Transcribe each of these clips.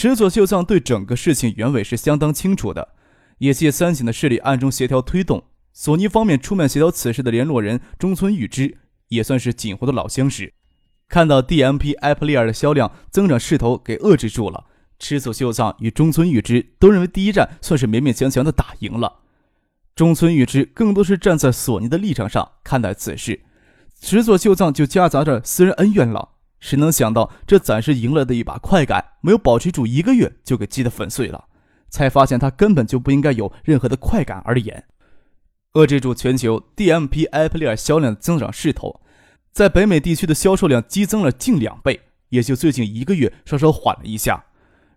池佐秀藏对整个事情原委是相当清楚的，也借三井的势力暗中协调推动。索尼方面出面协调此事的联络人中村裕之，也算是锦湖的老相识。看到 DMP 艾普利尔的销量增长势头给遏制住了，池佐秀藏与中村裕之都认为第一战算是勉勉强强的打赢了。中村裕之更多是站在索尼的立场上看待此事，池佐秀藏就夹杂着私人恩怨了。谁能想到，这暂时赢了的一把快感，没有保持住一个月，就给击得粉碎了。才发现他根本就不应该有任何的快感而言。遏制住全球 DMP 艾普利尔销量的增长势头，在北美地区的销售量激增了近两倍，也就最近一个月稍稍缓了一下。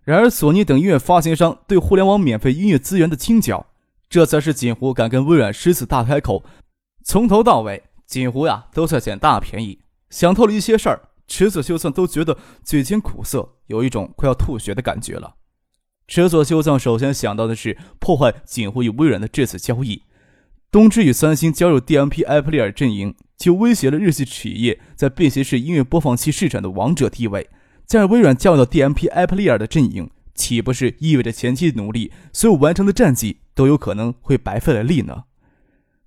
然而，索尼等音乐发行商对互联网免费音乐资源的倾角，这才是锦湖敢跟微软狮子大开口。从头到尾，锦湖呀都在捡大便宜，想透了一些事儿。池佐秀藏都觉得嘴尖苦涩，有一种快要吐血的感觉了。池佐秀藏首先想到的是破坏锦湖与微软的这次交易。东芝与三星加入 DMP 艾普利尔阵营，就威胁了日系企业在便携式音乐播放器市场的王者地位。再让微软加入到 DMP 艾普利尔的阵营，岂不是意味着前期努力所有完成的战绩都有可能会白费了力呢？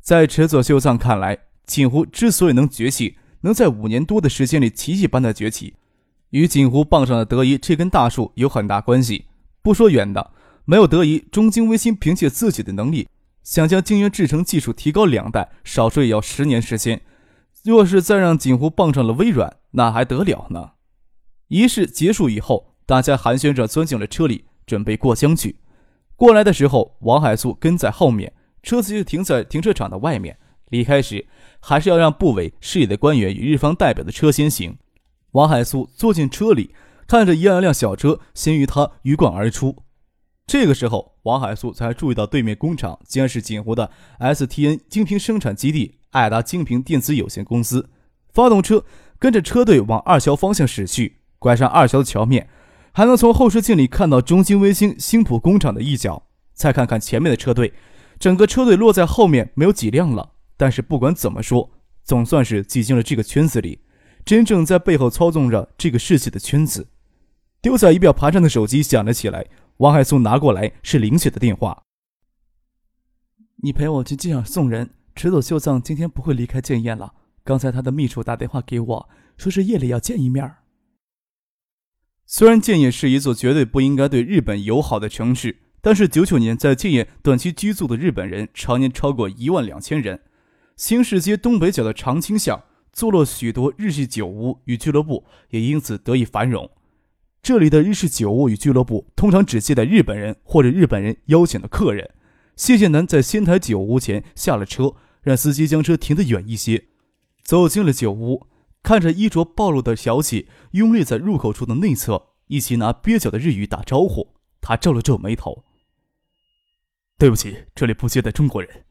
在池佐秀藏看来，锦湖之所以能崛起，能在五年多的时间里奇迹般的崛起，与锦湖傍上的德仪这根大树有很大关系。不说远的，没有德仪，中晶微星凭借自己的能力，想将晶圆制成技术提高两代，少说也要十年时间。若是再让锦湖傍上了微软，那还得了呢？仪式结束以后，大家寒暄着钻进了车里，准备过江去。过来的时候，王海素跟在后面，车子就停在停车场的外面。离开时，还是要让部委、市里的官员与日方代表的车先行。王海苏坐进车里，看着一辆辆小车先于他鱼贯而出。这个时候，王海苏才注意到对面工厂竟然是锦湖的 STN 精品生产基地爱达精品电子有限公司。发动车，跟着车队往二桥方向驶去。拐上二桥的桥面，还能从后视镜里看到中兴微星新浦工厂的一角。再看看前面的车队，整个车队落在后面，没有几辆了。但是不管怎么说，总算是挤进了这个圈子里，真正在背后操纵着这个世界的圈子。丢在仪表盘上的手机响了起来，王海松拿过来是林雪的电话。你陪我去机场送人，池佐秀藏今天不会离开建业了。刚才他的秘书打电话给我，说是夜里要见一面。虽然建业是一座绝对不应该对日本友好的城市，但是九九年在建业短期居住的日本人常年超过一万两千人。新市街东北角的长青巷坐落许多日系酒屋与俱乐部，也因此得以繁荣。这里的日式酒屋与俱乐部通常只接待日本人或者日本人邀请的客人。谢剑南在仙台酒屋前下了车，让司机将车停得远一些，走进了酒屋，看着衣着暴露的小姐拥立在入口处的内侧，一起拿蹩脚的日语打招呼。他皱了皱眉头：“对不起，这里不接待中国人。”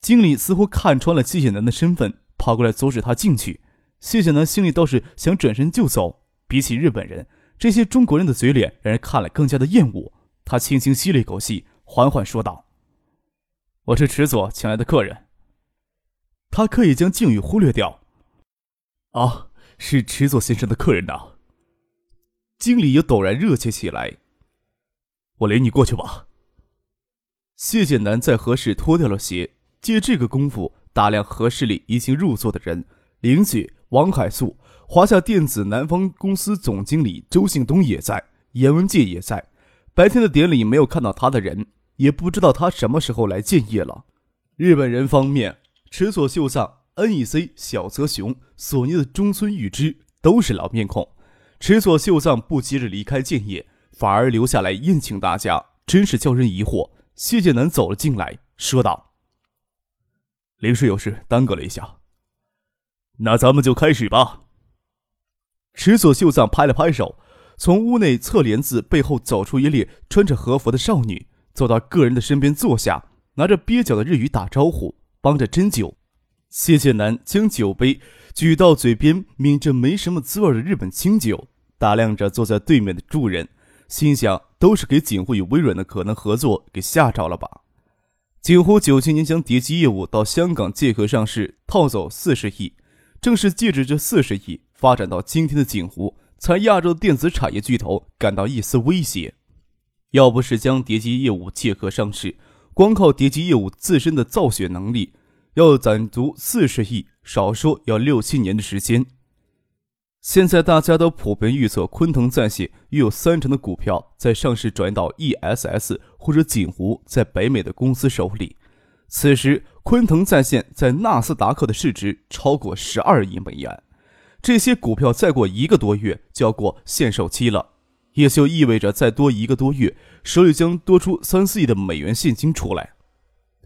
经理似乎看穿了谢谢南的身份，跑过来阻止他进去。谢谢南心里倒是想转身就走。比起日本人，这些中国人的嘴脸让人看了更加的厌恶。他轻轻吸了一口气，缓缓说道：“我是池佐请来的客人。”他刻意将敬语忽略掉。“啊，是池佐先生的客人呐。”经理又陡然热切起来。“我领你过去吧。”谢剑南在何时脱掉了鞋。借这个功夫，大量合适里已经入座的人，林雪、王海素、华夏电子南方公司总经理周信东也在，严文介也在。白天的典礼没有看到他的人，也不知道他什么时候来建业了。日本人方面，池佐秀藏、NEC、小泽雄、索尼的中村裕之都是老面孔。池佐秀藏不急着离开建业，反而留下来宴请大家，真是叫人疑惑。谢剑南走了进来，说道。临时有事耽搁了一下，那咱们就开始吧。池佐秀藏拍了拍手，从屋内侧帘子背后走出一列穿着和服的少女，走到个人的身边坐下，拿着蹩脚的日语打招呼，帮着斟酒。谢剑南将酒杯举到嘴边，抿着没什么滋味的日本清酒，打量着坐在对面的众人，心想：都是给景湖与微软的可能合作给吓着了吧？景湖九七年将叠机业务到香港借壳上市，套走四十亿，正是借着这四十亿，发展到今天的景湖。才亚洲电子产业巨头感到一丝威胁。要不是将叠机业务借壳上市，光靠叠机业务自身的造血能力，要攒足四十亿，少说要六七年的时间。现在大家都普遍预测，昆腾在线约有三成的股票在上市转到 ESS 或者锦湖在北美的公司手里。此时，昆腾在线在纳斯达克的市值超过十二亿美元。这些股票再过一个多月就要过限售期了，也就意味着再多一个多月，手里将多出三四亿的美元现金出来。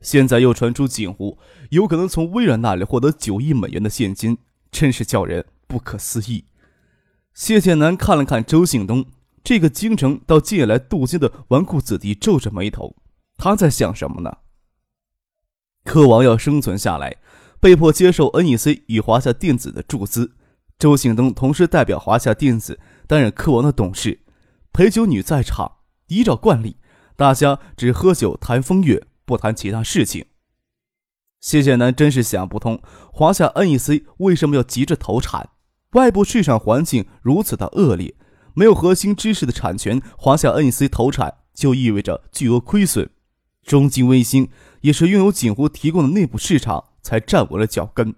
现在又传出锦湖有可能从微软那里获得九亿美元的现金，真是叫人不可思议。谢剑南看了看周信东，这个京城到近来镀金的纨绔子弟皱着眉头，他在想什么呢？科王要生存下来，被迫接受 NEC 与华夏电子的注资。周信东同时代表华夏电子担任科王的董事，陪酒女在场。依照惯例，大家只喝酒谈风月，不谈其他事情。谢剑南真是想不通，华夏 NEC 为什么要急着投产？外部市场环境如此的恶劣，没有核心知识的产权，华夏 NEC 投产就意味着巨额亏损。中金微星也是拥有锦湖提供的内部市场，才站稳了脚跟。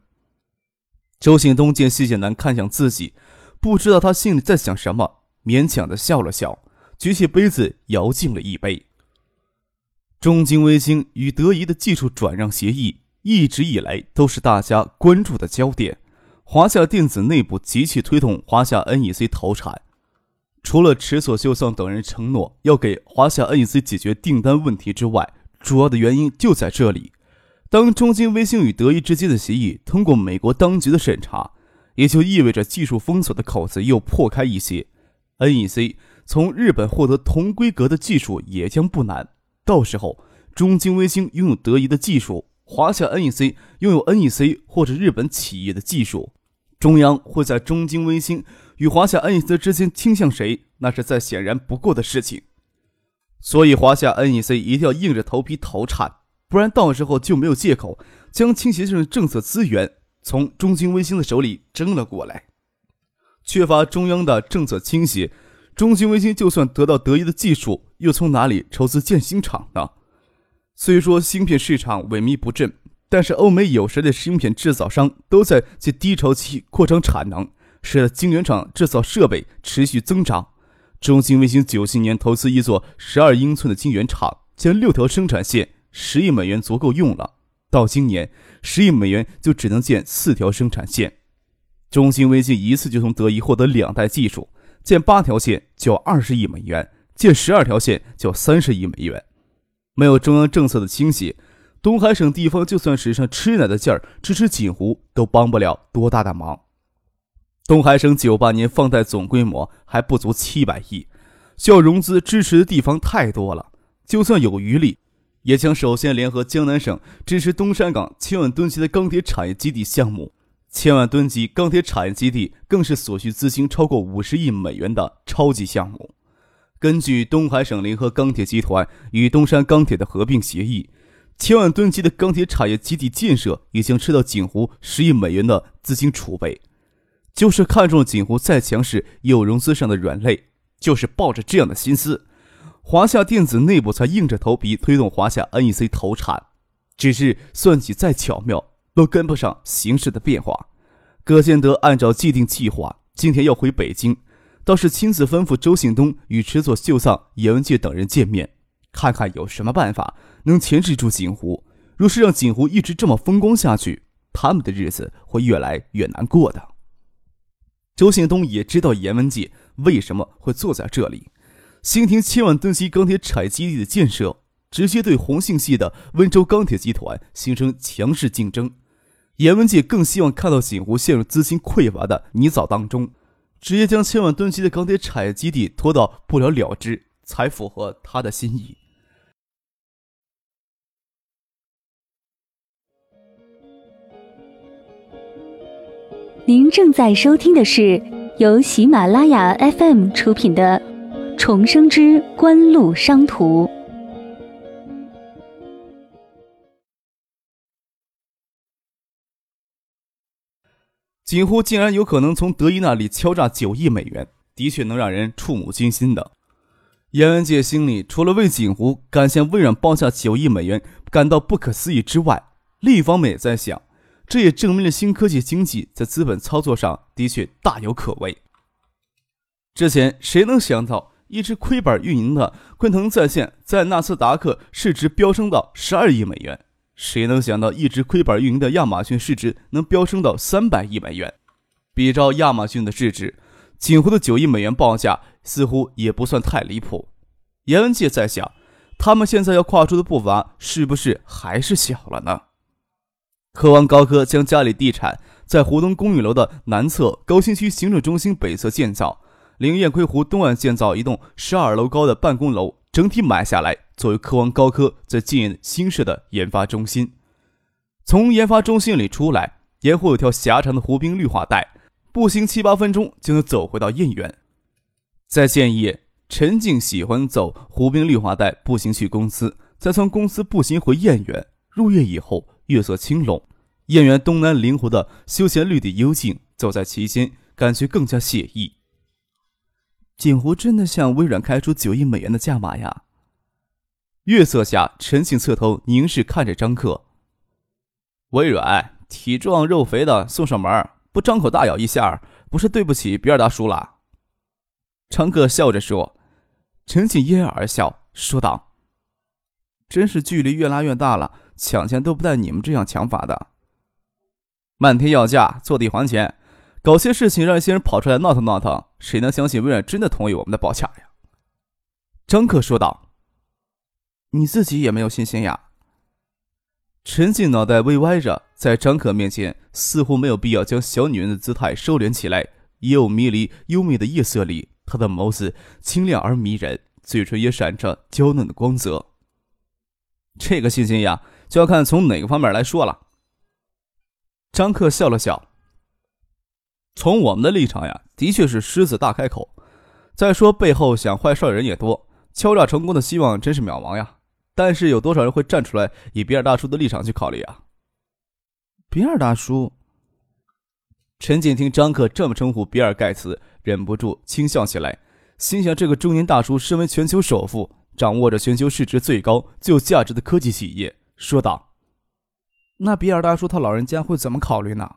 周信东见谢剑南看向自己，不知道他心里在想什么，勉强的笑了笑，举起杯子摇敬了一杯。中金微星与德仪的技术转让协议一直以来都是大家关注的焦点。华夏电子内部极其推动华夏 NEC 投产，除了池所秀丧等人承诺要给华夏 NEC 解决订单问题之外，主要的原因就在这里。当中金微星与德仪之间的协议通过美国当局的审查，也就意味着技术封锁的口子又破开一些。NEC 从日本获得同规格的技术也将不难。到时候，中金微星拥有德仪的技术，华夏 NEC 拥有 NEC 或者日本企业的技术，中央会在中金微星与华夏 NEC 之间倾向谁，那是再显然不过的事情。所以，华夏 NEC 一定要硬着头皮投产。不然，到时候就没有借口将倾斜性的政策资源从中金微星的手里争了过来。缺乏中央的政策倾斜，中金微星就算得到德仪的技术，又从哪里筹资建新厂呢？虽说芯片市场萎靡不振，但是欧美有实力的芯片制造商都在借低潮期扩张产能，使得晶圆厂制造设备持续增长。中兴微星九七年投资一座十二英寸的晶圆厂，将六条生产线。十亿美元足够用了，到今年十亿美元就只能建四条生产线。中芯微星一次就从德仪获得两代技术，建八条线就要二十亿美元，建十二条线就要三十亿美元。没有中央政策的倾斜，东海省地方就算使上吃奶的劲儿支持锦湖，都帮不了多大的忙。东海省九八年放贷总规模还不足七百亿，需要融资支持的地方太多了，就算有余力。也将首先联合江南省支持东山港千万吨级的钢铁产业基地项目。千万吨级钢铁产业基地更是所需资金超过五十亿美元的超级项目。根据东海省联合钢铁集团与东山钢铁的合并协议，千万吨级的钢铁产业基地建设已经吃到锦湖十亿美元的资金储备。就是看中锦湖再强势有融资上的软肋，就是抱着这样的心思。华夏电子内部才硬着头皮推动华夏 NEC 投产，只是算计再巧妙，都跟不上形势的变化。葛建德按照既定计划，今天要回北京，倒是亲自吩咐周信东与池佐秀丧、严文介等人见面，看看有什么办法能钳制住锦湖。若是让锦湖一直这么风光下去，他们的日子会越来越难过的。周信东也知道严文介为什么会坐在这里。兴亭千万吨级钢铁产业基地的建设，直接对红信系的温州钢铁集团形成强势竞争。严文界更希望看到锦湖陷入资金匮乏的泥沼当中，直接将千万吨级的钢铁产业基地拖到不了了之，才符合他的心意。您正在收听的是由喜马拉雅 FM 出品的《重生之官路商途》。锦湖竟然有可能从德一那里敲诈九亿美元，的确能让人触目惊心的。严文界心里除了为锦湖敢向微软报价九亿美元感到不可思议之外，另一方面也在想。这也证明了新科技经济在资本操作上的确大有可为。之前谁能想到，一直亏本运营的昆腾在线在纳斯达克市值飙升到十二亿美元？谁能想到，一直亏本运营的亚马逊市值能飙升到三百亿美元？比照亚马逊的市值，锦湖的九亿美元报价似乎也不算太离谱。严文杰在想，他们现在要跨出的步伐是不是还是小了呢？科王高科将嘉里地产在湖东公寓楼的南侧高新区行政中心北侧建造，临雁归湖东岸建造一栋十二楼高的办公楼，整体买下来作为科王高科在建新设的研发中心。从研发中心里出来，沿湖有条狭长的湖滨绿化带，步行七八分钟就能走回到燕园。在建业，陈静喜欢走湖滨绿化带步行去公司，再从公司步行回燕园。入夜以后。月色清冷，燕园东南临湖的休闲绿地幽静，走在其间，感觉更加惬意。锦湖真的向微软开出九亿美元的价码呀？月色下，陈静侧头凝视看着张克。微软体壮肉肥的送上门，不张口大咬一下，不是对不起比尔大叔了？张克笑着说。陈静嫣然而笑，说道：“真是距离越拉越大了。”抢钱都不带你们这样抢法的，漫天要价，坐地还钱，搞些事情让一些人跑出来闹腾闹腾，谁能相信微软真的同意我们的报价呀？张克说道：“你自己也没有信心呀？”陈静脑袋微歪着，在张可面前似乎没有必要将小女人的姿态收敛起来。又迷离优美的夜色里，她的眸子清亮而迷人，嘴唇也闪着娇嫩的光泽。这个信心呀。就要看从哪个方面来说了。张克笑了笑。从我们的立场呀，的确是狮子大开口。再说背后想坏事的人也多，敲诈成功的希望真是渺茫呀。但是有多少人会站出来以比尔大叔的立场去考虑啊？比尔大叔。陈静听张克这么称呼比尔盖茨，忍不住轻笑起来，心想：这个中年大叔身为全球首富，掌握着全球市值最高、最有价值的科技企业。说道：“那比尔大叔他老人家会怎么考虑呢？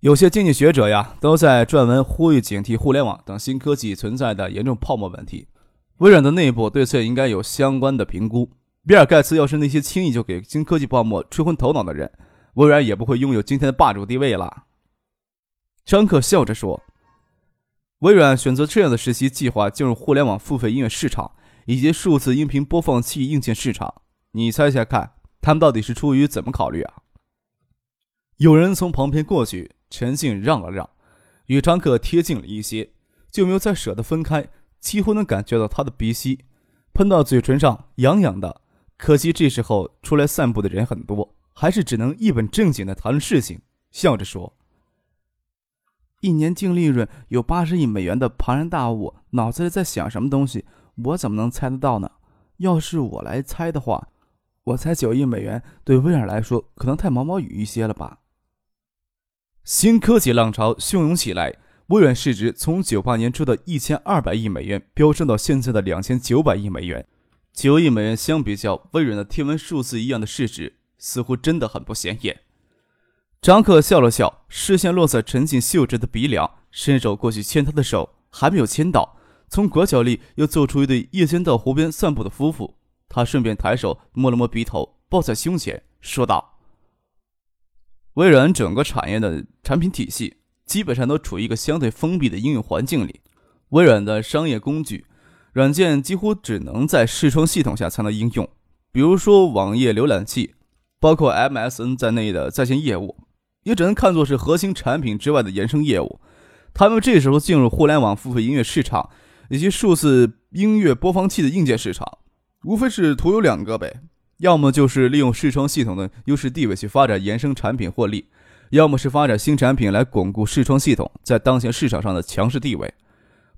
有些经济学者呀，都在撰文呼吁警惕互联网等新科技存在的严重泡沫问题。微软的内部对此应该有相关的评估。比尔盖茨要是那些轻易就给新科技泡沫吹昏头脑的人，微软也不会拥有今天的霸主地位了。”张克笑着说：“微软选择这样的实习计划进入互联网付费音乐市场以及数字音频播放器硬件市场。”你猜猜看，他们到底是出于怎么考虑啊？有人从旁边过去，陈静让了让，与张克贴近了一些，就没有再舍得分开，几乎能感觉到他的鼻息喷到嘴唇上，痒痒的。可惜这时候出来散步的人很多，还是只能一本正经的谈论事情，笑着说：“一年净利润有八十亿美元的庞然大物，脑子里在想什么东西？我怎么能猜得到呢？要是我来猜的话。”我猜九亿美元对微软来说可能太毛毛雨一些了吧。新科技浪潮汹涌起来，微软市值从九八年初的一千二百亿美元飙升到现在的两千九百亿美元。九亿美元相比较微软的天文数字一样的市值，似乎真的很不显眼。张克笑了笑，视线落在陈静秀着的鼻梁，伸手过去牵她的手，还没有牵到，从拐角里又走出一对夜间到湖边散步的夫妇。他顺便抬手摸了摸鼻头，抱在胸前，说道：“微软整个产业的产品体系基本上都处于一个相对封闭的应用环境里。微软的商业工具软件几乎只能在视窗系统下才能应用，比如说网页浏览器，包括 MSN 在内的在线业务，也只能看作是核心产品之外的衍生业务。他们这时候进入互联网付费音乐市场以及数字音乐播放器的硬件市场，无非是图有两个呗，要么就是利用视窗系统的优势地位去发展衍生产品获利，要么是发展新产品来巩固视窗系统在当前市场上的强势地位，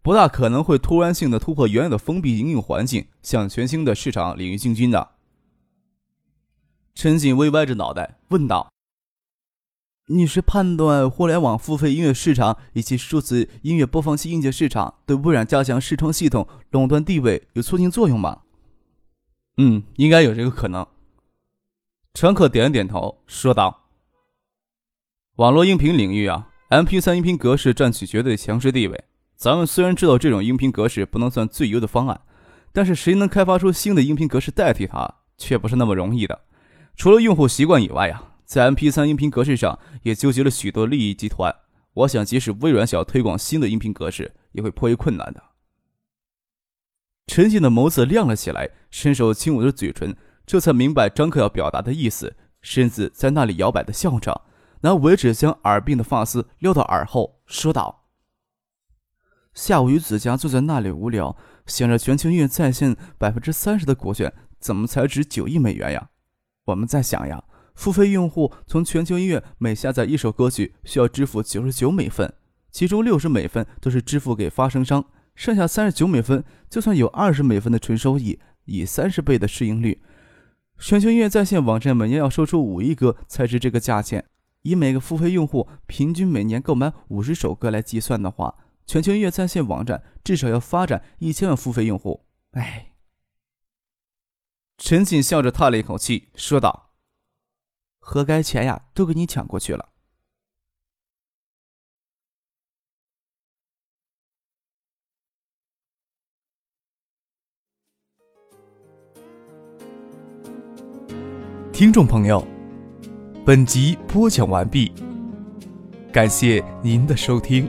不大可能会突然性的突破原有的封闭应用环境，向全新的市场领域进军的。陈锦微歪着脑袋问道。你是判断互联网付费音乐市场以及数字音乐播放器硬件市场对微软加强视窗系统垄断地位有促进作用吗？嗯，应该有这个可能。陈可点了点头，说道：“网络音频领域啊，MP3 音频格式占据绝对强势地位。咱们虽然知道这种音频格式不能算最优的方案，但是谁能开发出新的音频格式代替它，却不是那么容易的。除了用户习惯以外呀。”在 MP3 音频格式上也纠结了许多利益集团，我想即使微软想要推广新的音频格式，也会颇为困难的。陈静的眸子亮了起来，伸手轻吻着嘴唇，这才明白张克要表达的意思，身子在那里摇摆的笑着，拿尾指将耳鬓的发丝撩到耳后，说道：“下午与子佳坐在那里无聊，想着全球音乐在线百分之三十的股权怎么才值九亿美元呀？我们在想呀。”付费用户从全球音乐每下载一首歌曲需要支付九十九美分，其中六十美分都是支付给发声商，剩下三十九美分就算有二十美分的纯收益，以三十倍的市盈率，全球音乐在线网站每年要售出五亿歌才值这个价钱。以每个付费用户平均每年购买五十首歌来计算的话，全球音乐在线网站至少要发展一千万付费用户。哎，陈锦笑着叹了一口气，说道。何该钱呀，都给你抢过去了。听众朋友，本集播讲完毕，感谢您的收听。